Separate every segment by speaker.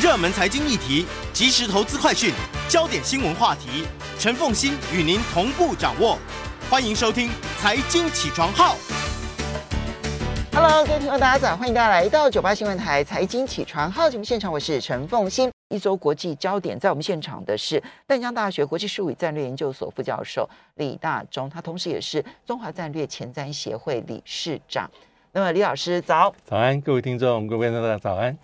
Speaker 1: 热门财经议题、即时投资快讯、焦点新闻话题，陈凤欣与您同步掌握。欢迎收听《财经起床号》。
Speaker 2: Hello，各位听众，大家早，欢迎大家来到九八新闻台《财经起床号》节目现场，我是陈凤欣。一周国际焦点，在我们现场的是淡江大学国际事务与战略研究所副教授李大中，他同时也是中华战略前瞻协会理事长。那么，李老师早，
Speaker 3: 早安，各位听众，各位观众，大家早安。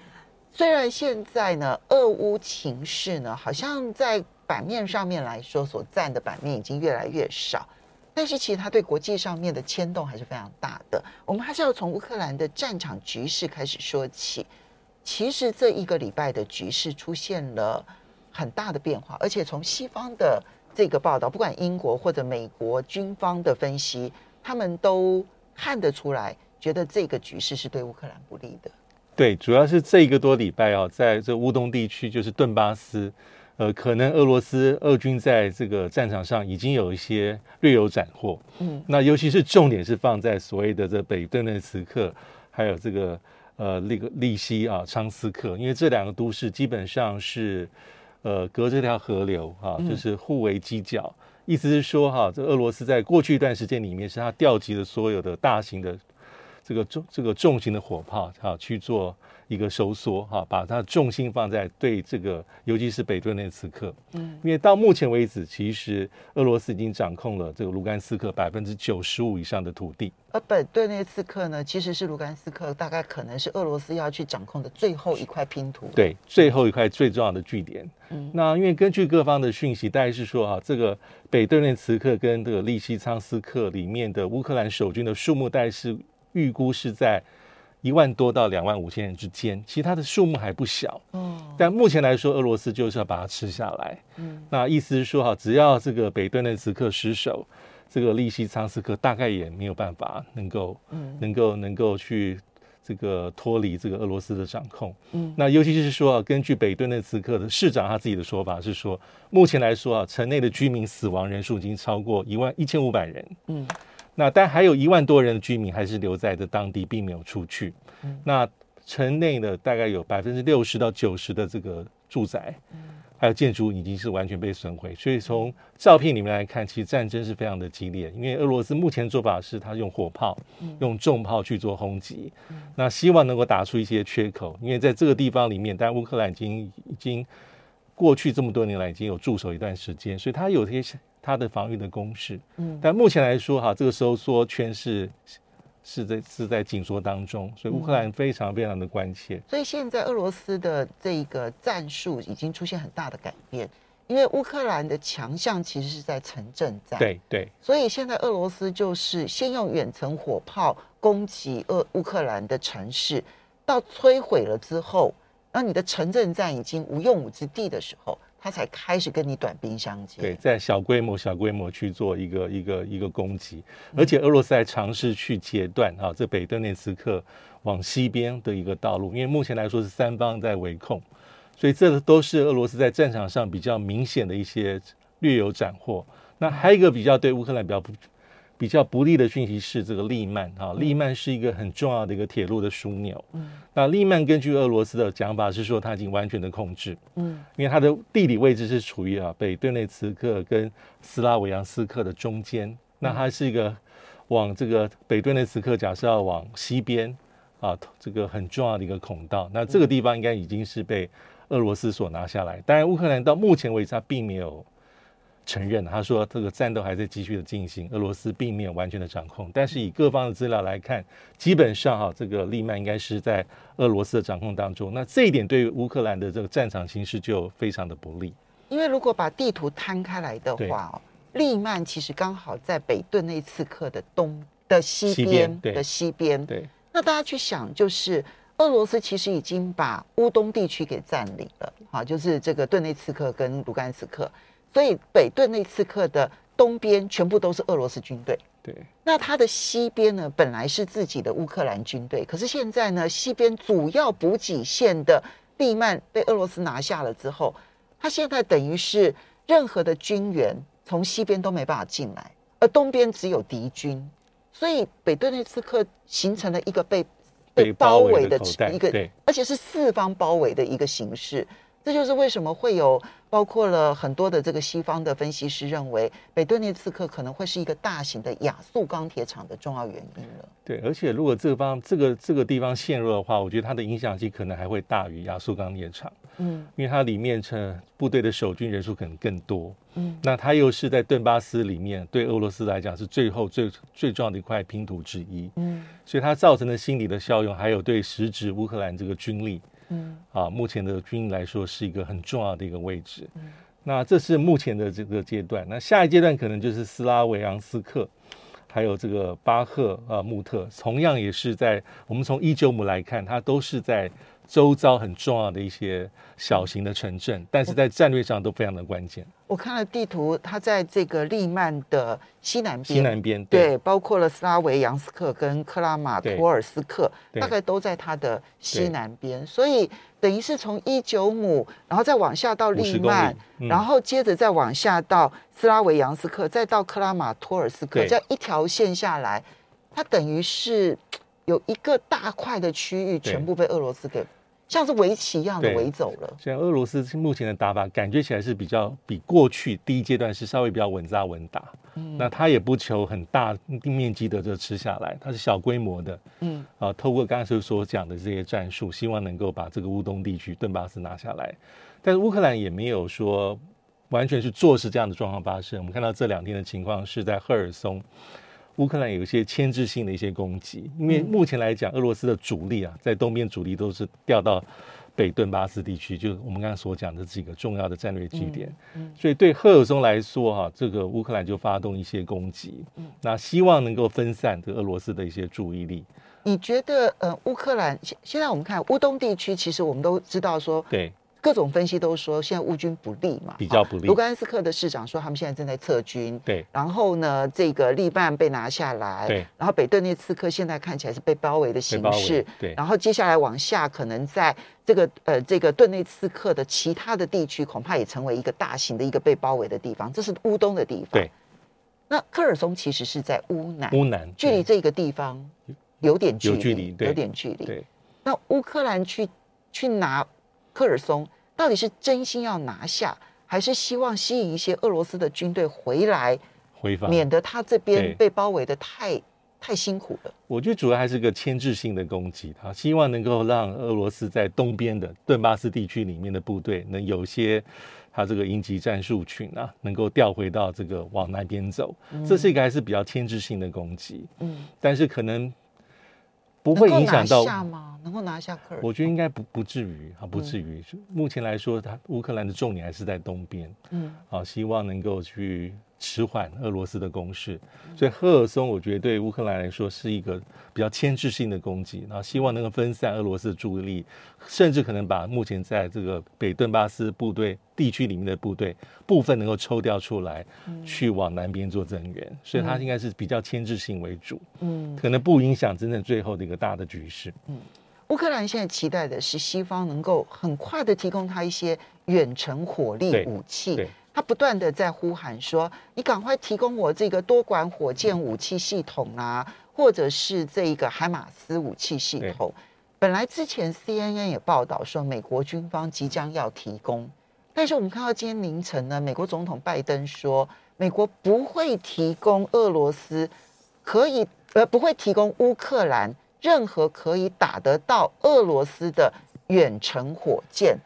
Speaker 2: 虽然现在呢，俄乌情势呢，好像在版面上面来说，所占的版面已经越来越少，但是其实它对国际上面的牵动还是非常大的。我们还是要从乌克兰的战场局势开始说起。其实这一个礼拜的局势出现了很大的变化，而且从西方的这个报道，不管英国或者美国军方的分析，他们都看得出来，觉得这个局势是对乌克兰不利的。
Speaker 3: 对，主要是这一个多礼拜啊，在这乌东地区，就是顿巴斯，呃，可能俄罗斯俄军在这个战场上已经有一些略有斩获。嗯，那尤其是重点是放在所谓的这北顿涅茨克，还有这个呃那个利西啊昌斯克，因为这两个都市基本上是呃隔这条河流啊，就是互为犄角。嗯、意思是说哈、啊，这俄罗斯在过去一段时间里面，是他调集了所有的大型的。这个重这个重型的火炮哈去做一个收缩哈，把它重心放在对这个，尤其是北顿涅茨克，嗯，因为到目前为止，其实俄罗斯已经掌控了这个卢甘斯克百分之九十五以上的土地。
Speaker 2: 而北顿涅茨克呢，其实是卢甘斯克大概可能是俄罗斯要去掌控的最后一块拼图，
Speaker 3: 对，最后一块最重要的据点。嗯，那因为根据各方的讯息，大概是说啊，这个北顿涅茨克跟这个利西昌斯克里面的乌克兰守军的数目，大概是。预估是在一万多到两万五千人之间，其实它的数目还不小。嗯，但目前来说，俄罗斯就是要把它吃下来。嗯，那意思是说，哈，只要这个北顿涅茨克失守，这个利西昌斯克大概也没有办法能够，嗯，能够能够去这个脱离这个俄罗斯的掌控。嗯，那尤其是说，根据北顿涅茨克的市长他自己的说法是说，目前来说啊，城内的居民死亡人数已经超过一万一千五百人。嗯。那但还有一万多人的居民还是留在这当地，并没有出去。嗯、那城内的，大概有百分之六十到九十的这个住宅，嗯、还有建筑已经是完全被损毁。所以从照片里面来看，其实战争是非常的激烈。因为俄罗斯目前做法是，他用火炮、嗯、用重炮去做轰击，嗯、那希望能够打出一些缺口。因为在这个地方里面，但乌克兰已经已经过去这么多年来已经有驻守一段时间，所以他有些。他的防御的攻势，嗯，但目前来说，哈，这个收缩圈是是在是在紧缩当中，所以乌克兰非常非常的关切。嗯，
Speaker 2: 所以现在俄罗斯的这个战术已经出现很大的改变，因为乌克兰的强项其实是在城镇战，
Speaker 3: 对对，
Speaker 2: 所以现在俄罗斯就是先用远程火炮攻击俄乌克兰的城市，到摧毁了之后，那你的城镇战已经无用武之地的时候。他才开始跟你短兵相接，
Speaker 3: 对，在小规模、小规模去做一个一个一个攻击，而且俄罗斯还尝试去截断啊，这北顿涅茨克往西边的一个道路，因为目前来说是三方在围控，所以这都是俄罗斯在战场上比较明显的一些略有斩获。那还有一个比较对乌克兰比较不。比较不利的讯息是这个利曼哈，利曼是一个很重要的一个铁路的枢纽。嗯，那利曼根据俄罗斯的讲法是说，它已经完全的控制。嗯，因为它的地理位置是处于啊北顿涅茨克跟斯拉维扬斯克的中间。那它是一个往这个北顿涅茨克，假设要往西边啊，这个很重要的一个孔道。那这个地方应该已经是被俄罗斯所拿下来。当然，乌克兰到目前为止，它并没有。承认，他说这个战斗还在继续的进行，俄罗斯并没有完全的掌控。但是以各方的资料来看，基本上哈，这个利曼应该是在俄罗斯的掌控当中。那这一点对于乌克兰的这个战场形势就非常的不利。
Speaker 2: 因为如果把地图摊开来的话，对利曼其实刚好在北顿内茨克的东的西边的西边。对，那大家去想，就是俄罗斯其实已经把乌东地区给占领了，好，就是这个顿内茨克跟卢甘斯克。所以北顿内次克的东边全部都是俄罗斯军队，对。那它的西边呢，本来是自己的乌克兰军队，可是现在呢，西边主要补给线的利曼被俄罗斯拿下了之后，它现在等于是任何的军援从西边都没办法进来，而东边只有敌军，所以北顿内次克形成了一个被被包围的一个，而且是四方包围的一个形式。这就是为什么会有包括了很多的这个西方的分析师认为北顿涅茨克可能会是一个大型的亚速钢铁厂的重要原因了。
Speaker 3: 对，而且如果这个方这个这个地方陷入的话，我觉得它的影响性可能还会大于亚速钢铁厂。嗯，因为它里面成部队的守军人数可能更多。嗯，那它又是在顿巴斯里面，对俄罗斯来讲是最后最最重要的一块拼图之一。嗯，所以它造成的心理的效用，还有对实质乌克兰这个军力。嗯啊，目前的军来说是一个很重要的一个位置。嗯，那这是目前的这个阶段。那下一阶段可能就是斯拉维昂斯克，还有这个巴赫啊穆特，同样也是在我们从伊久姆来看，它都是在。周遭很重要的一些小型的城镇，但是在战略上都非常的关键。
Speaker 2: 我看了地图，它在这个利曼的西南边，
Speaker 3: 西南边
Speaker 2: 对，对，包括了斯拉维扬斯克跟克拉马托尔斯克，大概都在它的西南边。所以等于是从伊久姆，然后再往下到利曼，嗯、然后接着再往下到斯拉维扬斯克，再到克拉马托尔斯克，这样一条线下来，它等于是有一个大块的区域全部被俄罗斯给。像是围棋一样的围走了。
Speaker 3: 现在俄罗斯目前的打法，感觉起来是比较比过去第一阶段是稍微比较稳扎稳打。嗯，那他也不求很大面积的就吃下来，他是小规模的。嗯，啊，透过刚才所讲的这些战术，希望能够把这个乌东地区顿巴斯拿下来。但是乌克兰也没有说完全是坐视这样的状况发生。我们看到这两天的情况是在赫尔松。乌克兰有一些牵制性的一些攻击，因为目前来讲，俄罗斯的主力啊，在东边主力都是调到北顿巴斯地区，就是我们刚才所讲的几个重要的战略据点。所以对赫尔松来说，哈，这个乌克兰就发动一些攻击，那希望能够分散这俄罗斯的一些注意力。
Speaker 2: 你觉得，呃，乌克兰现现在我们看乌东地区，其实我们都知道说，
Speaker 3: 对。
Speaker 2: 各种分析都说现在乌军不利嘛，
Speaker 3: 比较不利。
Speaker 2: 卢甘斯克的市长说他们现在正在撤军，
Speaker 3: 对。
Speaker 2: 然后呢，这个利曼被拿下来，
Speaker 3: 对。
Speaker 2: 然后北顿涅茨克现在看起来是被包围的形式，
Speaker 3: 对。
Speaker 2: 然后接下来往下，可能在这个呃这个顿涅茨克的其他的地区，恐怕也成为一个大型的一个被包围的地方。这是乌东的地方，
Speaker 3: 对。
Speaker 2: 那科尔松其实是在乌南，
Speaker 3: 乌南
Speaker 2: 距离这个地方有点距离，
Speaker 3: 有距离，
Speaker 2: 有点距离。
Speaker 3: 对。
Speaker 2: 那乌克兰去去拿科尔松。到底是真心要拿下，还是希望吸引一些俄罗斯的军队回来，
Speaker 3: 回防，
Speaker 2: 免得他这边被包围的太太辛苦了？
Speaker 3: 我觉得主要还是个牵制性的攻击，他希望能够让俄罗斯在东边的顿巴斯地区里面的部队，能有些他这个营级战术群啊，能够调回到这个往南边走。嗯、这是一个还是比较牵制性的攻击。嗯，但是可能。不会影响到
Speaker 2: 下吗？能够拿下科尔？
Speaker 3: 我觉得应该不不至于啊，不至于。嗯、目前来说，他乌克兰的重点还是在东边。嗯，啊，希望能够去。迟缓俄罗斯的攻势，所以赫尔松我觉得对乌克兰来说是一个比较牵制性的攻击，然后希望能够分散俄罗斯的注意力，甚至可能把目前在这个北顿巴斯部队地区里面的部队部分能够抽调出来，去往南边做增援，所以它应该是比较牵制性为主，嗯，可能不影响真正最后的一个大的局势。嗯，
Speaker 2: 乌克兰现在期待的是西方能够很快的提供他一些远程火力武器。他不断的在呼喊说：“你赶快提供我这个多管火箭武器系统啊，或者是这个海马斯武器系统。”本来之前 CNN 也报道说，美国军方即将要提供，但是我们看到今天凌晨呢，美国总统拜登说，美国不会提供俄罗斯可以呃不会提供乌克兰任何可以打得到俄罗斯的远程火箭。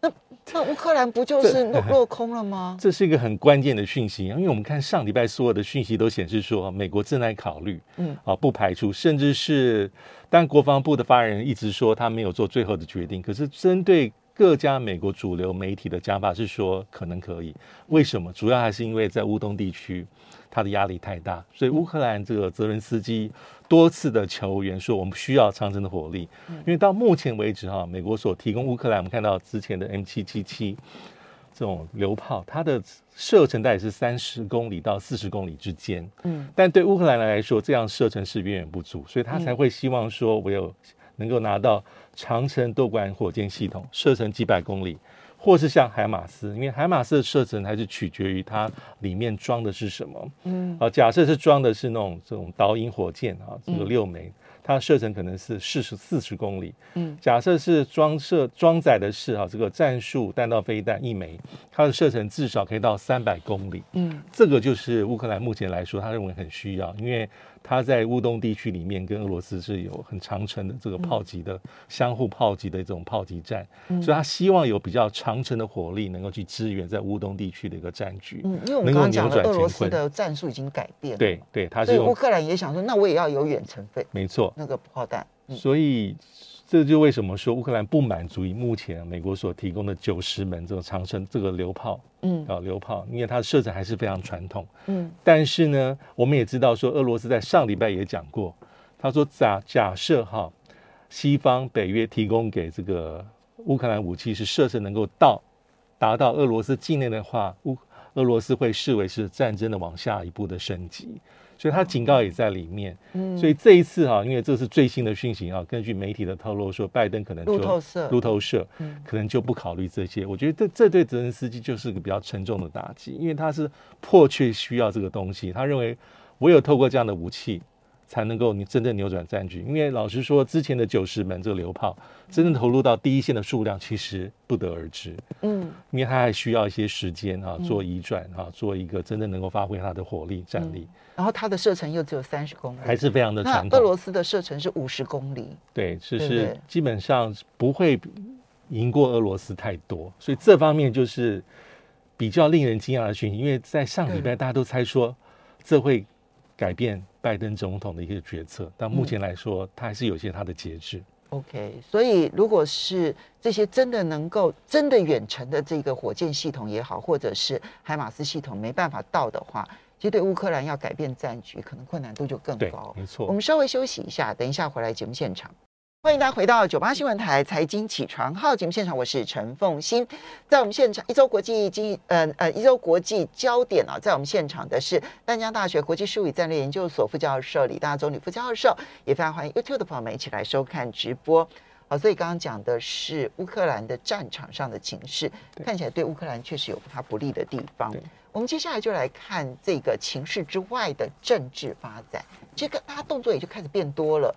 Speaker 2: 那那乌克兰不就是落落空了吗？
Speaker 3: 这是一个很关键的讯息，因为我们看上礼拜所有的讯息都显示说，美国正在考虑，嗯，啊，不排除，甚至是，但国防部的发言人一直说他没有做最后的决定，可是针对各家美国主流媒体的讲法是说可能可以，为什么？主要还是因为在乌东地区。他的压力太大，所以乌克兰这个泽伦斯基多次的求援说，我们需要长征的火力，因为到目前为止哈，美国所提供乌克兰，我们看到之前的 M 七七七这种榴炮，它的射程大概是三十公里到四十公里之间，嗯，但对乌克兰来说，这样射程是远远不足，所以他才会希望说，我有能够拿到长城多管火箭系统，射程几百公里。或是像海马斯，因为海马斯的射程还是取决于它里面装的是什么。嗯，啊，假设是装的是那种这种导引火箭啊，这个六枚，它射程可能是四十四十公里。嗯，假设是装设装载的是啊这个战术弹道飞弹一枚，它的射程至少可以到三百公里。嗯，这个就是乌克兰目前来说，他认为很需要，因为他在乌东地区里面跟俄罗斯是有很长程的这个炮击的、嗯、相互炮击的这种炮击战，嗯、所以他希望有比较长程的火力能够去支援在乌东地区的一个战局。
Speaker 2: 嗯，因为我们刚刚讲了俄罗斯的战术已经改变了。
Speaker 3: 对对，他是
Speaker 2: 乌克兰也想说，那我也要有远程飞，
Speaker 3: 没错，
Speaker 2: 那个炮弹。
Speaker 3: 嗯、所以这就为什么说乌克兰不满足于目前美国所提供的九十门这种长程这个榴炮，嗯啊榴炮，因为它的射程还是非常传统，嗯。但是呢，我们也知道说，俄罗斯在上礼拜也讲过，他说假假设哈，西方北约提供给这个乌克兰武器是射程能够到达到俄罗斯境内的话，乌俄罗斯会视为是战争的往下一步的升级。所以他警告也在里面，嗯，所以这一次哈，因为这是最新的讯息啊，根据媒体的透露说，拜登可能就
Speaker 2: 路透社，
Speaker 3: 路透社，嗯，可能就不考虑这些。我觉得这这对泽连斯基就是个比较沉重的打击，因为他是迫切需要这个东西，他认为唯有透过这样的武器。才能够你真正扭转战局，因为老实说，之前的九十门这个榴炮，真正投入到第一线的数量其实不得而知。嗯，因为它还需要一些时间啊，做移转啊，做一个真正能够发挥它的火力战力。
Speaker 2: 然后它的射程又只有三十公里，
Speaker 3: 还是非常的长。
Speaker 2: 俄罗斯的射程是五十公里，
Speaker 3: 对，就是基本上不会赢过俄罗斯太多，所以这方面就是比较令人惊讶的讯息。因为在上礼拜大家都猜说这会。改变拜登总统的一个决策，但目前来说，他还是有些他的节制。
Speaker 2: OK，所以如果是这些真的能够真的远程的这个火箭系统也好，或者是海马斯系统没办法到的话，其实对乌克兰要改变战局，可能困难度就更高。
Speaker 3: 没错，
Speaker 2: 我们稍微休息一下，等一下回来节目现场。欢迎大家回到九八新闻台财经起床号节目现场，我是陈凤欣。在我们现场，一周国际经呃呃一周国际焦点啊，在我们现场的是淡江大学国际事务与战略研究所副教授李大宗李副教授，也非常欢迎 YouTube 的朋友们一起来收看直播。好，所以刚刚讲的是乌克兰的战场上的情势，看起来对乌克兰确实有它不利的地方。我们接下来就来看这个情势之外的政治发展，这个大家动作也就开始变多了。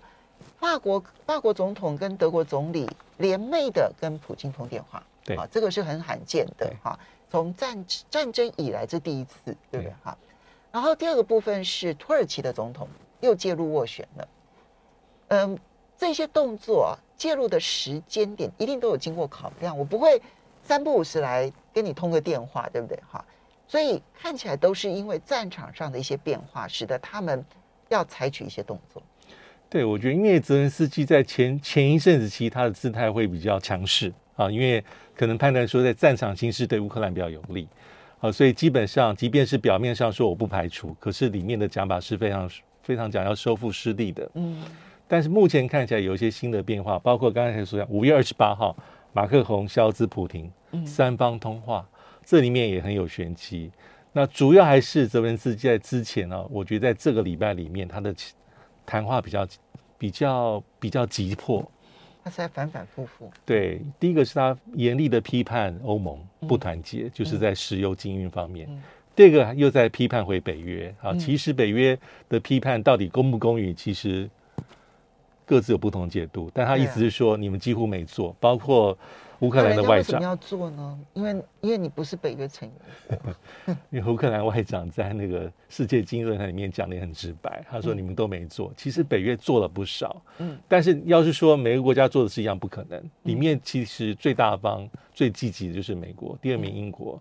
Speaker 2: 法国法国总统跟德国总理联袂的跟普京通电话，
Speaker 3: 对啊，
Speaker 2: 这个是很罕见的哈。从战战争以来这第一次，对不对哈？然后第二个部分是土耳其的总统又介入斡旋了，嗯，这些动作介入的时间点一定都有经过考量，我不会三不五时来跟你通个电话，对不对哈？所以看起来都是因为战场上的一些变化，使得他们要采取一些动作。
Speaker 3: 对，我觉得因为泽连斯基在前前一阵子期他的姿态会比较强势啊，因为可能判断说在战场形势对乌克兰比较有利啊，所以基本上即便是表面上说我不排除，可是里面的讲法是非常非常讲要收复失地的。嗯，但是目前看起来有一些新的变化，包括刚才所讲五月二十八号马克宏、肖兹、普廷三方通话，这里面也很有玄机。那主要还是泽连斯基在之前呢，我觉得在这个礼拜里面他的。谈话比较比较比较急迫，
Speaker 2: 他是在反反复复。
Speaker 3: 对，第一个是他严厉的批判欧盟不团结，嗯、就是在石油禁运方面；嗯、第二个又在批判回北约。啊，其实北约的批判到底公不公允，其实各自有不同解读。但他意思是说，你们几乎没做，包括。乌克兰的外长为什么
Speaker 2: 要做呢？因为因为你不是北约成员。
Speaker 3: 因为乌克兰外长在那个世界经济论坛里面讲的也很直白，他说你们都没做，嗯、其实北约做了不少。嗯，但是要是说每个国家做的是一样不可能，里面其实最大方、最积极的就是美国，第二名英国，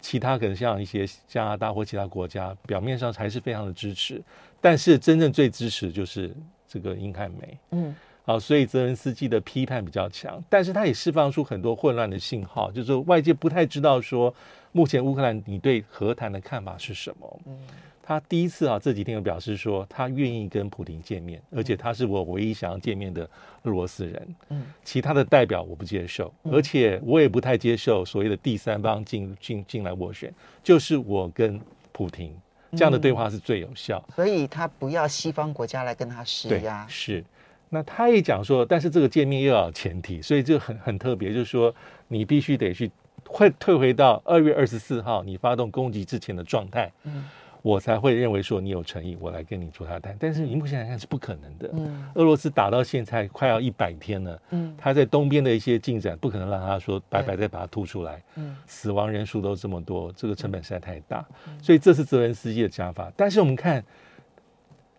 Speaker 3: 其他可能像一些加拿大或其他国家，表面上还是非常的支持，但是真正最支持就是这个英汉美。嗯。啊，所以泽连斯基的批判比较强，但是他也释放出很多混乱的信号，就是外界不太知道说目前乌克兰你对和谈的看法是什么。嗯，他第一次啊这几天有表示说他愿意跟普京见面，而且他是我唯一想要见面的俄罗斯人。嗯，其他的代表我不接受，而且我也不太接受所谓的第三方进进进来斡旋，就是我跟普京这样的对话是最有效。
Speaker 2: 所以他不要西方国家来跟他施压。
Speaker 3: 是。那他也讲说，但是这个见面又要有前提，所以就很很特别，就是说你必须得去会退回到二月二十四号你发动攻击之前的状态。嗯，我才会认为说你有诚意，我来跟你做他谈。但是你目前来看是不可能的。嗯，俄罗斯打到现在快要一百天了，嗯，他在东边的一些进展不可能让他说白白再把它吐出来。嗯，死亡人数都这么多，这个成本实在太大。所以这是泽连斯基的讲法。但是我们看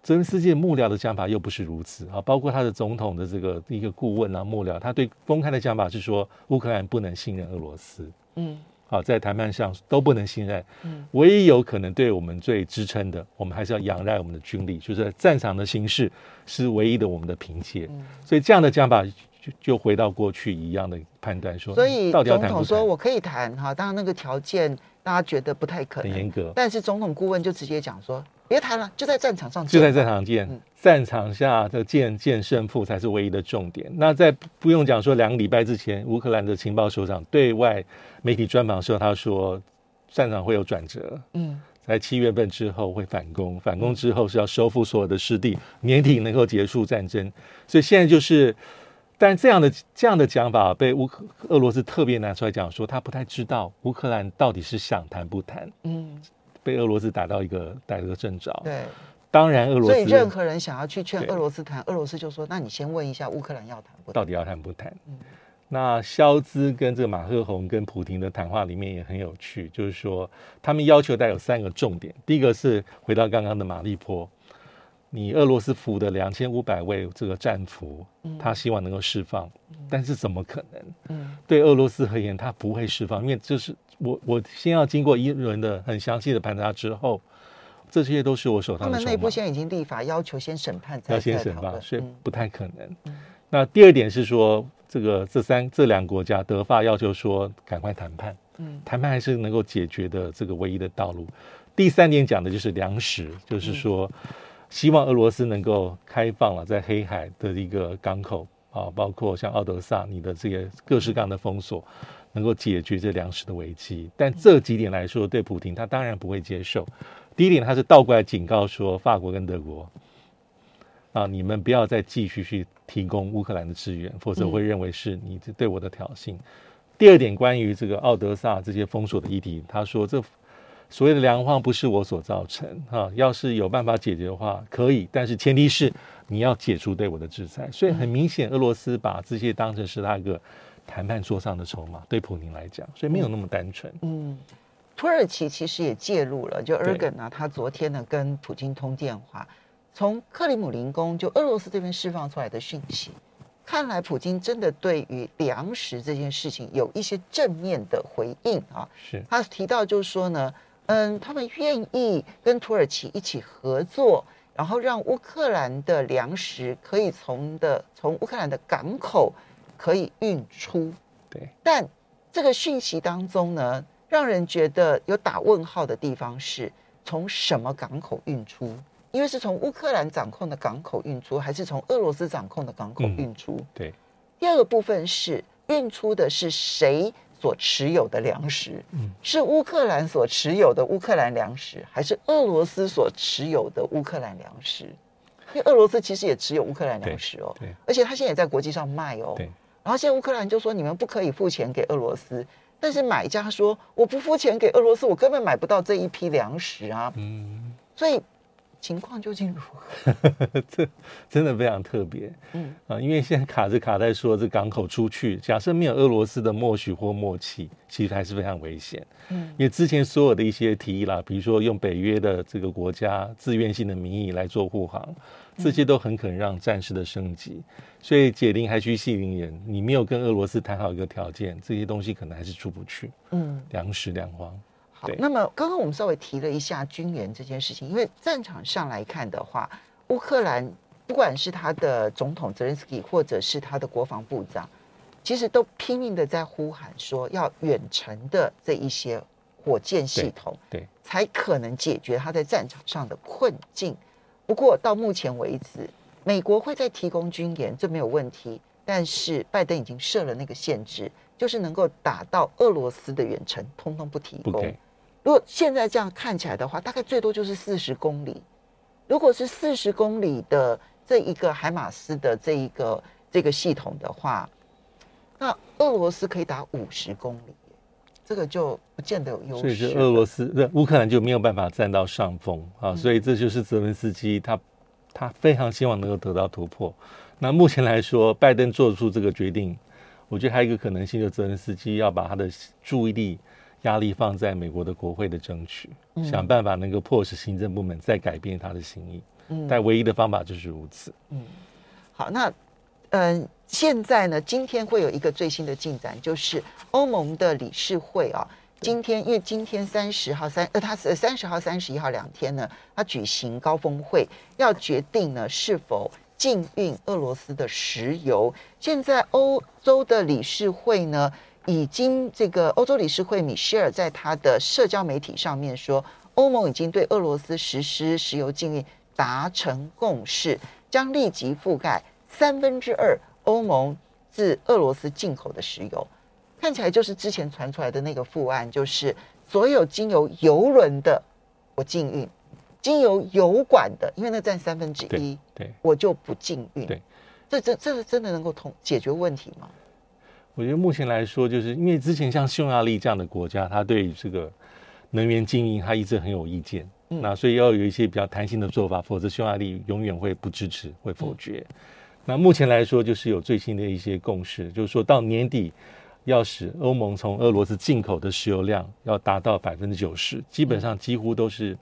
Speaker 3: 泽连斯基的幕僚的讲法又不是如此啊，包括他的总统的这个一个顾问啊幕僚，他对公开的讲法是说乌克兰不能信任俄罗斯。嗯。好，在谈判上都不能信任。嗯，唯一有可能对我们最支撑的，我们还是要仰赖我们的军力，就是战场的形势是唯一的我们的凭借。嗯，所以这样的讲法就就回到过去一样的判断说，
Speaker 2: 所以总统说我可以谈哈，当然那个条件大家觉得不太可能，
Speaker 3: 很严格。
Speaker 2: 但是总统顾问就直接讲说。别谈了，就在战场上见。
Speaker 3: 就在战场见，嗯、战场下的见见胜负才是唯一的重点。那在不用讲说，两个礼拜之前，乌克兰的情报首长对外媒体专访的时候，他说战场会有转折。嗯，在七月份之后会反攻，反攻之后是要收复所有的失地，年底能够结束战争。所以现在就是，但这样的这样的讲法被乌克俄罗斯特别拿出来讲，说他不太知道乌克兰到底是想谈不谈。嗯。被俄罗斯打到一个逮个正着。
Speaker 2: 对，
Speaker 3: 当然俄罗斯。
Speaker 2: 所以任何人想要去劝俄罗斯谈，俄罗斯就说：“那你先问一下乌克兰要谈不谈？
Speaker 3: 到底要谈不谈？”嗯，那肖兹跟这个马赫宏跟普廷的谈话里面也很有趣，就是说他们要求带有三个重点。第一个是回到刚刚的马利坡，你俄罗斯俘的两千五百位这个战俘，他希望能够释放，但是怎么可能？嗯，对俄罗斯而言，他不会释放，因为这是。我我先要经过一轮的很详细的盘查之后，这些都是我手上的。
Speaker 2: 他们内部现在已经立法要求先审判，
Speaker 3: 要先审判，所以不太可能。嗯、那第二点是说，这个这三这两个国家德法要求说赶快谈判，嗯，谈判还是能够解决的这个唯一的道路。第三点讲的就是粮食，就是说希望俄罗斯能够开放了在黑海的一个港口啊，包括像奥德萨，你的这些各式各样的封锁。能够解决这粮食的危机，但这几点来说，对普京他当然不会接受。第一点，他是倒过来警告说，法国跟德国啊，你们不要再继续去提供乌克兰的支援，否则我会认为是你对我的挑衅。嗯、第二点，关于这个奥德萨这些封锁的议题，他说这所谓的粮荒不是我所造成啊，要是有办法解决的话，可以，但是前提是你要解除对我的制裁。所以很明显，俄罗斯把这些当成是他一个。谈判桌上的筹码，对普宁来讲，所以没有那么单纯。
Speaker 2: 嗯，土耳其其实也介入了，就尔根啊，他昨天呢跟普京通电话，从克里姆林宫就俄罗斯这边释放出来的讯息，看来普京真的对于粮食这件事情有一些正面的回应啊。
Speaker 3: 是，
Speaker 2: 他提到就是说呢，嗯，他们愿意跟土耳其一起合作，然后让乌克兰的粮食可以从的从乌克兰的港口。可以运出，
Speaker 3: 对，
Speaker 2: 但这个讯息当中呢，让人觉得有打问号的地方是从什么港口运出？因为是从乌克兰掌控的港口运出，还是从俄罗斯掌控的港口运出？
Speaker 3: 嗯、对。
Speaker 2: 第二个部分是运出的是谁所持有的粮食？嗯，是乌克兰所持有的乌克兰粮食，还是俄罗斯所持有的乌克兰粮食？因为俄罗斯其实也持有乌克兰粮食哦，对，而且他现在也在国际上卖哦，对。然后现在乌克兰就说，你们不可以付钱给俄罗斯，但是买家说，我不付钱给俄罗斯，我根本买不到这一批粮食啊。嗯，所以情况究竟如何？
Speaker 3: 这真的非常特别。嗯啊，因为现在卡着卡在说这港口出去，假设没有俄罗斯的默许或默契，其实还是非常危险。嗯，因为之前所有的一些提议啦，比如说用北约的这个国家自愿性的名义来做护航。这些都很可能让战事的升级，所以解铃还须系铃人。你没有跟俄罗斯谈好一个条件，这些东西可能还是出不去。嗯，粮食粮荒。
Speaker 2: 好，那么刚刚我们稍微提了一下军援这件事情，因为战场上来看的话，乌克兰不管是他的总统泽连斯基，或者是他的国防部长，其实都拼命的在呼喊说，要远程的这一些火箭系统，
Speaker 3: 对，对
Speaker 2: 才可能解决他在战场上的困境。不过到目前为止，美国会在提供军援，这没有问题。但是拜登已经设了那个限制，就是能够打到俄罗斯的远程，通通不提供。如果现在这样看起来的话，大概最多就是四十公里。如果是四十公里的这一个海马斯的这一个这个系统的话，那俄罗斯可以打五十公里。这个就不见得有优势。
Speaker 3: 所以，是俄罗斯、乌克兰就没有办法占到上风啊。所以，这就是泽伦斯基他他非常希望能够得到突破。那目前来说，拜登做出这个决定，我觉得还有一个可能性，就是泽伦斯基要把他的注意力、压力放在美国的国会的争取，嗯、想办法能够迫使行政部门再改变他的心意。嗯，但唯一的方法就是如此。
Speaker 2: 嗯，好，那嗯、呃，现在呢，今天会有一个最新的进展，就是欧盟的理事会啊，今天因为今天三十号三呃，他是三十号、三十一号两天呢，他举行高峰会，要决定呢是否。禁运俄罗斯的石油。现在欧洲的理事会呢，已经这个欧洲理事会米歇尔在他的社交媒体上面说，欧盟已经对俄罗斯实施石油禁运达成共识，将立即覆盖三分之二欧盟自俄罗斯进口的石油。看起来就是之前传出来的那个副案，就是所有经由油轮的我禁运。经由油管的，因为那占三分之一，对，我就不禁运。对，这这这真的能够通解决问题吗？
Speaker 3: 我觉得目前来说，就是因为之前像匈牙利这样的国家，他对这个能源禁运，他一直很有意见。嗯，那所以要有一些比较弹性的做法，否则匈牙利永远会不支持，会否决。嗯，那目前来说，就是有最新的一些共识，就是说到年底，要使欧盟从俄罗斯进口的石油量要达到百分之九十，基本上几乎都是。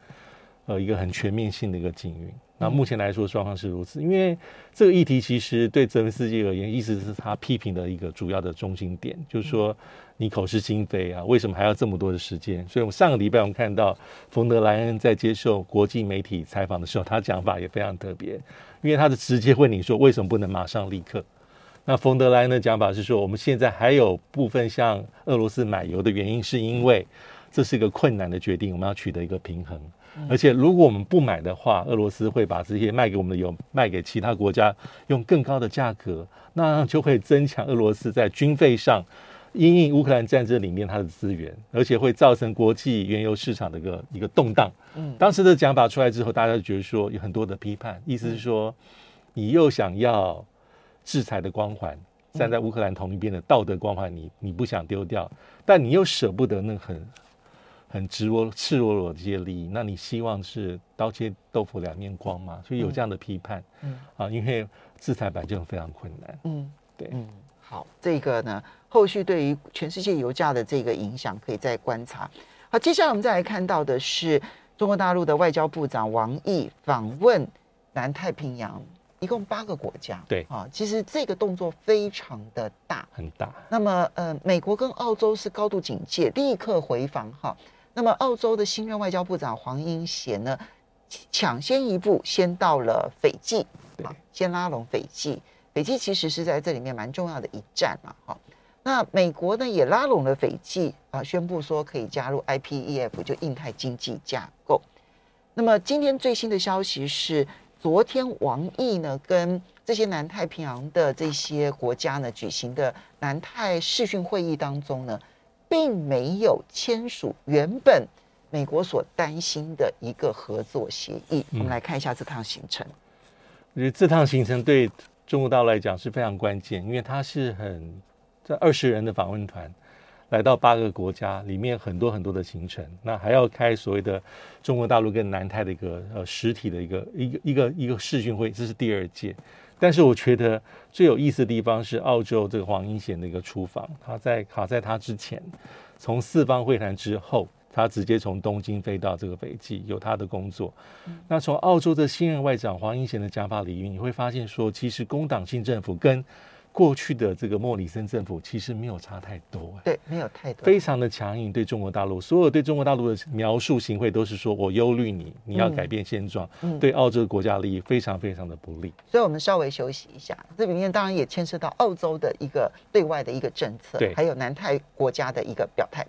Speaker 3: 呃，一个很全面性的一个禁运。那目前来说，状况是如此。因为这个议题其实对泽连斯基而言，一直是他批评的一个主要的中心点，就是说你口是心非啊，为什么还要这么多的时间？所以，我们上个礼拜我们看到冯德莱恩在接受国际媒体采访的时候，他讲法也非常特别，因为他是直接问你说，为什么不能马上立刻？那冯德莱恩的讲法是说，我们现在还有部分向俄罗斯买油的原因，是因为这是一个困难的决定，我们要取得一个平衡。而且，如果我们不买的话，俄罗斯会把这些卖给我们的油卖给其他国家，用更高的价格，那就会增强俄罗斯在军费上因应乌克兰战争里面它的资源，而且会造成国际原油市场的一个一个动荡。嗯，当时的讲法出来之后，大家就觉得说有很多的批判，意思是说，你又想要制裁的光环，站在乌克兰同一边的道德光环，你你不想丢掉，但你又舍不得那很。很直落、赤裸裸的这些利益，那你希望是刀切豆腐两面光吗？所以有这样的批判，嗯啊，因为制裁本就非常困难，嗯，对，
Speaker 2: 嗯，好，这个呢，后续对于全世界油价的这个影响可以再观察。好，接下来我们再来看到的是中国大陆的外交部长王毅访问南太平洋，一共八个国家，
Speaker 3: 对
Speaker 2: 啊，其实这个动作非常的大，
Speaker 3: 很大。
Speaker 2: 那么，呃，美国跟澳洲是高度警戒，立刻回防哈。那么，澳洲的新任外交部长黄英贤呢，抢先一步先到了斐济，啊，先拉拢斐济。斐济其实是在这里面蛮重要的一站嘛，哈。那美国呢也拉拢了斐济啊，宣布说可以加入 IPEF，就印太经济架构。那么今天最新的消息是，昨天王毅呢跟这些南太平洋的这些国家呢举行的南太视讯会议当中呢。并没有签署原本美国所担心的一个合作协议。我们来看一下这趟行程。
Speaker 3: 我觉得这趟行程对中国大陆来讲是非常关键，因为它是很这二十人的访问团来到八个国家，里面很多很多的行程，那还要开所谓的中国大陆跟南太的一个呃实体的一个一个一个一个视讯会，这是第二届。但是我觉得最有意思的地方是澳洲这个黄英贤的一个出访，他在卡在他之前，从四方会谈之后，他直接从东京飞到这个斐济，有他的工作。那从澳洲的新任外长黄英贤的讲法里面，你会发现说，其实工党新政府跟过去的这个莫里森政府其实没有差太多，
Speaker 2: 对，没有太多，
Speaker 3: 非常的强硬对中国大陆，所有对中国大陆的描述行为都是说我忧虑你，你要改变现状，嗯，对澳洲国家利益非常非常的不利。
Speaker 2: 所以我们稍微休息一下，这里面当然也牵涉到澳洲的一个对外的一个政策，对，还有南太国家的一个表态。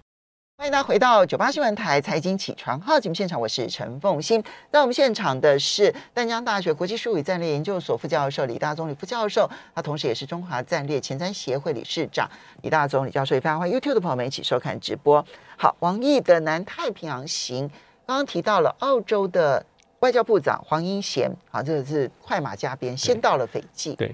Speaker 2: 欢迎大家回到九八新闻台财经起床号节目现场，我是陈凤欣。在我们现场的是淡江大学国际术语战略研究所副教授李大宗李副教授，他同时也是中华战略前瞻协会理事长李大宗李教授。也非常欢迎 YouTube 的朋友们一起收看直播。好，王毅的南太平洋行，刚刚提到了澳洲的外交部长黄英贤，啊，这个是快马加鞭，先到了斐济，
Speaker 3: 对，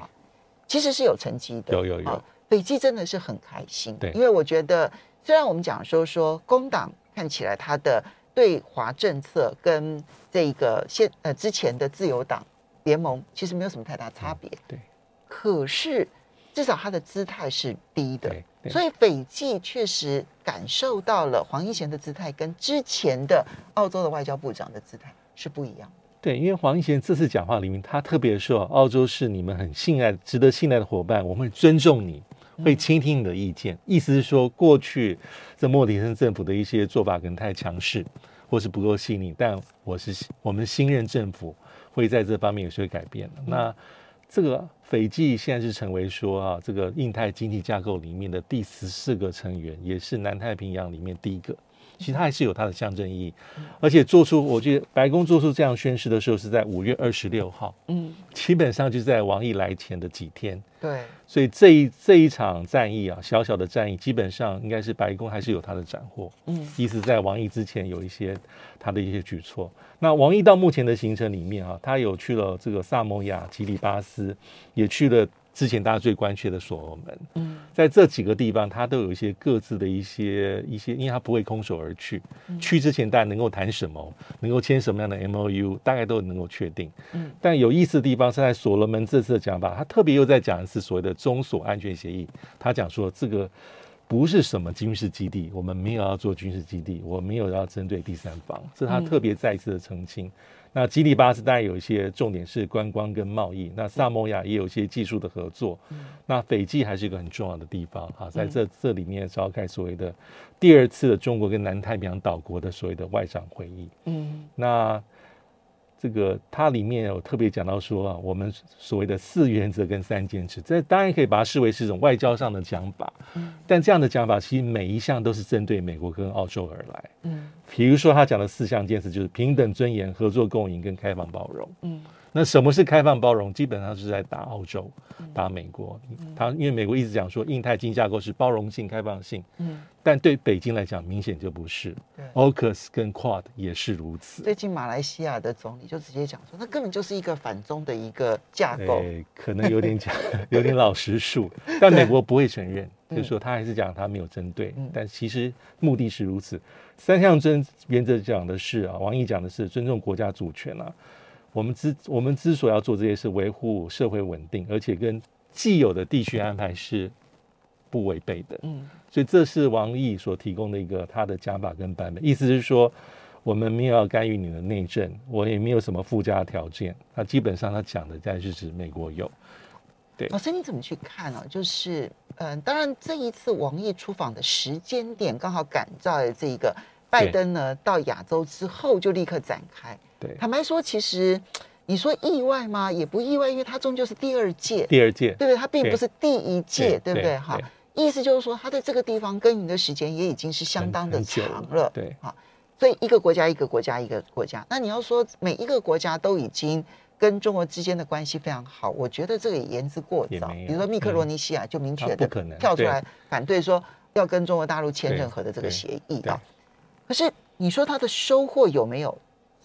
Speaker 2: 其实是有成绩的，
Speaker 3: 有有有，
Speaker 2: 斐济真的是很开心，
Speaker 3: 对，
Speaker 2: 因为我觉得。虽然我们讲说说工党看起来他的对华政策跟这个现呃之前的自由党联盟其实没有什么太大差别，
Speaker 3: 对，
Speaker 2: 可是至少他的姿态是低的，所以斐济确实感受到了黄英贤的姿态跟之前的澳洲的外交部长的姿态是不一样。的。
Speaker 3: 对，因为黄英贤这次讲话里面，他特别说，澳洲是你们很信赖、值得信赖的伙伴，我们会尊重你，会倾听你的意见。嗯、意思是说，过去这莫迪森政府的一些做法可能太强势，或是不够细腻，但我是我们新任政府会在这方面有些改变。嗯、那这个斐济现在是成为说啊，这个印太经济架构里面的第十四个成员，也是南太平洋里面第一个。其实它还是有它的象征意义，而且做出，我觉得白宫做出这样宣誓的时候是在五月二十六号，嗯，基本上就是在王毅来前的几天，
Speaker 2: 对，
Speaker 3: 所以这一这一场战役啊，小小的战役，基本上应该是白宫还是有它的斩获，嗯，意思在王毅之前有一些他的一些举措。那王毅到目前的行程里面啊，他有去了这个萨摩亚、吉里巴斯，也去了。之前大家最关切的所罗门，嗯，在这几个地方，他都有一些各自的一些一些，因为他不会空手而去，嗯、去之前大家能够谈什么，能够签什么样的 MOU，大概都能够确定。嗯，但有意思的地方是在所罗门这次的讲法，他特别又在讲的是所谓的中所安全协议，他讲说这个不是什么军事基地，我们没有要做军事基地，我没有要针对第三方，这是他特别再一次的澄清。嗯那吉利巴斯当然有一些重点是观光跟贸易，那萨摩亚也有一些技术的合作，嗯、那斐济还是一个很重要的地方哈，在这这里面召开所谓的第二次的中国跟南太平洋岛国的所谓的外长会议，嗯，那。这个它里面有特别讲到说啊，我们所谓的四原则跟三坚持，这当然可以把它视为是一种外交上的讲法，嗯，但这样的讲法其实每一项都是针对美国跟澳洲而来，嗯，比如说他讲的四项坚持就是平等、尊严、合作、共赢跟开放包容，嗯。那什么是开放包容？基本上是在打澳洲，打美国。他因为美国一直讲说印太经济架构是包容性、开放性，嗯，但对北京来讲明显就不是。对，AUKUS 跟 QUAD 也是如此。
Speaker 2: 最近马来西亚的总理就直接讲说，那根本就是一个反中的一个架构。
Speaker 3: 对，可能有点讲，有点老实数，但美国不会承认，就是说他还是讲他没有针对，嗯、但其实目的是如此。三项真原则讲的是啊，王毅讲的是尊重国家主权啊。我们之我们之所以要做这些，事维护社会稳定，而且跟既有的地区安排是不违背的。嗯，所以这是王毅所提供的一个他的讲法跟版本，意思是说，我们没有要干预你的内政，我也没有什么附加条件。他基本上他讲的，在是指美国有。对，
Speaker 2: 老师你怎么去看呢、啊？就是嗯、呃，当然这一次王毅出访的时间点刚好赶在这个拜登呢到亚洲之后就立刻展开。对坦白说，其实 你说意外吗？也不意外，因为他终究是第二届，
Speaker 3: 第二届，
Speaker 2: 对不对？他并不是第一届，对，对不对？哈，意思就是说，他在这个地方耕耘的时间也已经是相当的长了，
Speaker 3: 对，
Speaker 2: 哈。所以一个国家一个国家一个国家，那你要说每一个国家都已经跟中国之间的关系非常好，我觉得这个也言之过早。比如说密克罗尼西亚就明确的跳出来反对说要跟中国大陆签任何的这个协议啊。可是你说他的收获有没有？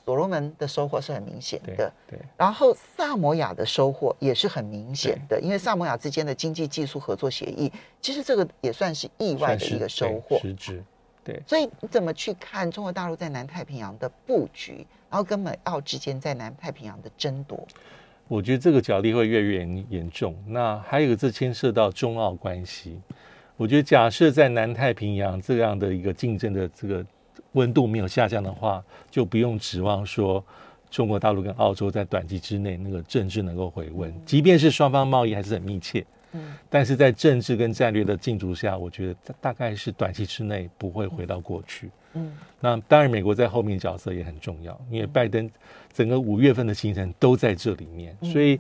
Speaker 2: 所罗门的收获是很明显的，对，对，然后萨摩亚的收获也是很明显的，因为萨摩亚之间的经济技术合作协议，其实这个也算是意外的一个收获，
Speaker 3: 实质，对。
Speaker 2: 所以你怎么去看中国大陆在南太平洋的布局，然后跟美澳之间在南太平洋的争夺？
Speaker 3: 我觉得这个角力会越来越严重。那还有一个，这牵涉到中澳关系。我觉得假设在南太平洋这样的一个竞争的这个。温度没有下降的话，就不用指望说中国大陆跟澳洲在短期之内那个政治能够回温。即便是双方贸易还是很密切，嗯，但是在政治跟战略的竞逐下，我觉得大概是短期之内不会回到过去。嗯，那当然美国在后面角色也很重要，因为拜登整个五月份的行程都在这里面，所以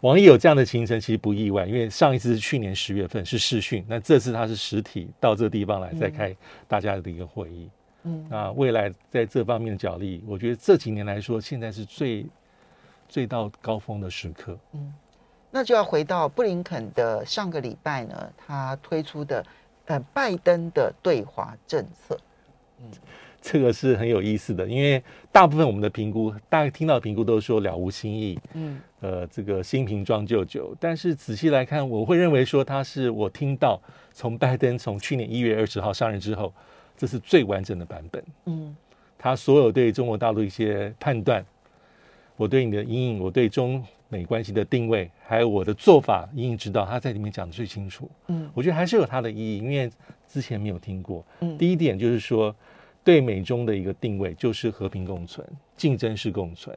Speaker 3: 王毅有这样的行程其实不意外，因为上一次是去年十月份是视讯，那这次他是实体到这个地方来再开大家的一个会议。嗯，那未来在这方面的角力，我觉得这几年来说，现在是最最到高峰的时刻。
Speaker 2: 嗯，那就要回到布林肯的上个礼拜呢，他推出的呃拜登的对华政策。嗯，
Speaker 3: 这个是很有意思的，因为大部分我们的评估，大家听到的评估都是说了无新意，嗯，呃，这个新瓶装旧酒。但是仔细来看，我会认为说，他是我听到从拜登从去年一月二十号上任之后，这是最完整的版本。嗯，他所有对中国大陆一些判断，我对你的阴影，我对中美关系的定位，还有我的做法，阴影知道他在里面讲的最清楚。嗯，我觉得还是有它的意义，因为之前没有听过。嗯，第一点就是说。对美中的一个定位就是和平共存、竞争式共存，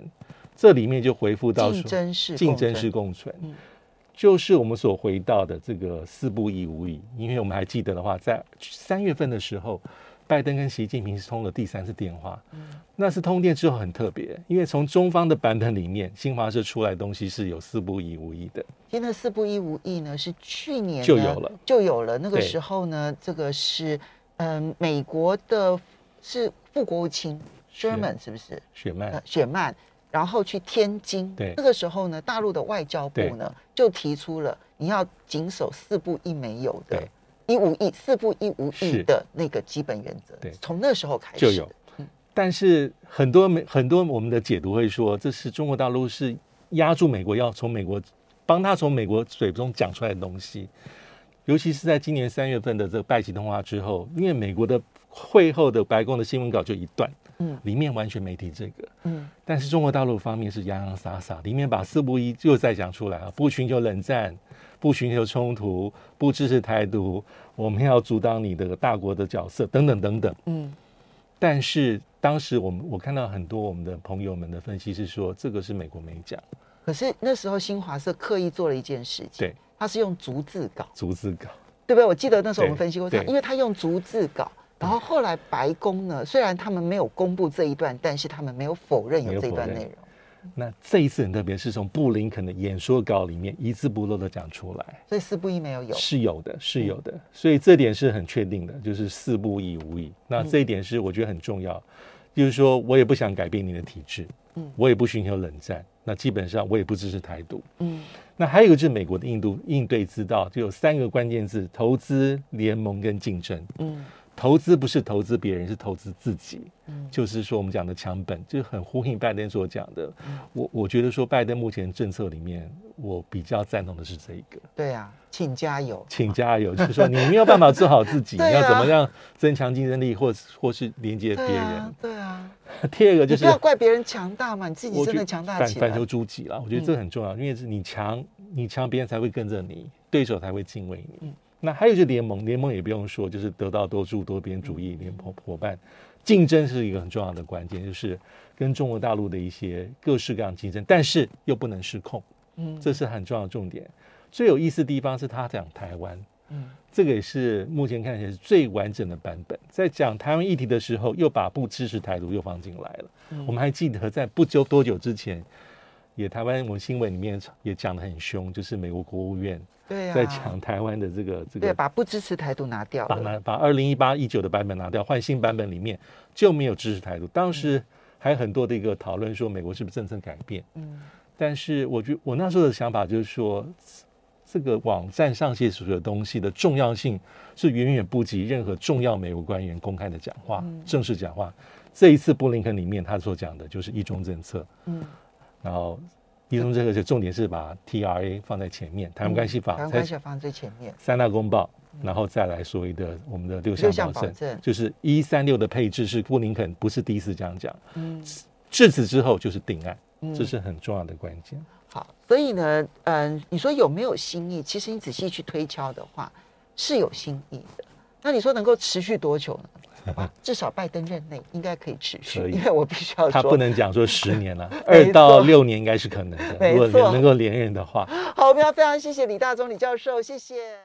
Speaker 3: 这里面就回复到说竞争式竞争式共存，嗯，就是我们所回到的这个四不一无疑。因为我们还记得的话，在三月份的时候，拜登跟习近平是通了第三次电话，嗯，那次通电之后很特别，因为从中方的版本里面，新华社出来的东西是有四不一无一的。
Speaker 2: 现在四不一无一呢，是去年
Speaker 3: 就有了，
Speaker 2: 就有了。那个时候呢，这个是嗯、呃，美国的。是副国务卿 Sherman 是不是？
Speaker 3: 雪曼、呃，
Speaker 2: 雪曼，然后去天津。
Speaker 3: 对，
Speaker 2: 那个时候呢，大陆的外交部呢就提出了你要谨守四不一没有的，一无意四不一无意的那个基本原则。对，从那时候开始
Speaker 3: 就有。嗯，但是很多美很多我们的解读会说，这是中国大陆是压住美国，要从美国帮他从美国嘴中讲出来的东西。尤其是在今年三月份的这个拜习通话之后，因为美国的。会后的白宫的新闻稿就一段，嗯，里面完全没提这个，嗯，但是中国大陆方面是洋洋洒洒，里面把四不一又再讲出来了，不寻求冷战，不寻求冲突，不支持台独，我们要阻挡你的大国的角色等等等等，嗯，但是当时我们我看到很多我们的朋友们的分析是说，这个是美国没讲，
Speaker 2: 可是那时候新华社刻意做了一件事情，
Speaker 3: 对，
Speaker 2: 他是用逐字稿，
Speaker 3: 逐字稿，
Speaker 2: 对不对？我记得那时候我们分析过他，因为他用逐字稿。然后后来白宫呢，虽然他们没有公布这一段，但是他们没有否认有这一段内容。
Speaker 3: 那这一次很特别，是从布林肯的演说稿里面一字不漏的讲出来。
Speaker 2: 所以四不一没有有
Speaker 3: 是有的，是有的。所以这点是很确定的，就是四不一无意。那这一点是我觉得很重要，就是说我也不想改变你的体制，嗯，我也不寻求冷战。那基本上我也不支持台独，嗯。那还有一个就是美国的印度应对之道，就有三个关键字：投资、联盟跟竞争，嗯。投资不是投资别人，是投资自己。嗯，就是说我们讲的强本，就是很呼应拜登所讲的。嗯，我我觉得说拜登目前政策里面，我比较赞同的是这一个。
Speaker 2: 对啊，请加油，
Speaker 3: 请加油。就是说你没有办法做好自己，你要怎么样增强竞争力，或或是连接别人？
Speaker 2: 对啊。
Speaker 3: 第二个就是
Speaker 2: 不要怪别人强大嘛，你自己真的强大起来。
Speaker 3: 反反求诸己啦，我觉得这很重要，因为是你强，你强，别人才会跟着你，对手才会敬畏你。嗯。那还有就是联盟，联盟也不用说，就是得到多助、多边主义联盟伙伴，竞争是一个很重要的关键，就是跟中国大陆的一些各式各样竞争，但是又不能失控，嗯，这是很重要的重点。最有意思的地方是他讲台湾，嗯，这个也是目前看起来是最完整的版本。在讲台湾议题的时候，又把不支持台独又放进来了。我们还记得在不久多久之前，也台湾我们新闻里面也讲的很凶，就是美国国务院。对啊，在抢台湾的这个这个，
Speaker 2: 对，把不支持台独拿掉，
Speaker 3: 把拿把二零一八一九的版本拿掉，换新版本里面就没有支持台独。当时还有很多的一个讨论，说美国是不是政策改变？嗯，但是我觉得我那时候的想法就是说，这个网站上写所有东西的重要性是远远不及任何重要美国官员公开的讲话、嗯、正式讲话。这一次布林肯里面他所讲的就是一中政策，嗯，然后。其中这个就重点是把 TRA 放在前面，台湾关系法，
Speaker 2: 台湾关系法放在最前面，
Speaker 3: 三大公报，然后再来所谓的我们的六项保证，就是一三六的配置是布林肯不是第一次这样讲，嗯，至此之后就是定案，这是很重要的关键。
Speaker 2: 好，所以呢，嗯，你说有没有新意？其实你仔细去推敲的话，是有新意的。那你说能够持续多久呢？至少拜登任内应该可以持续，因为我必须要说，
Speaker 3: 他不能讲说十年了，二到六年应该是可能的。如果能够连任的话，
Speaker 2: 好，我们要非常谢谢李大中李教授，谢谢。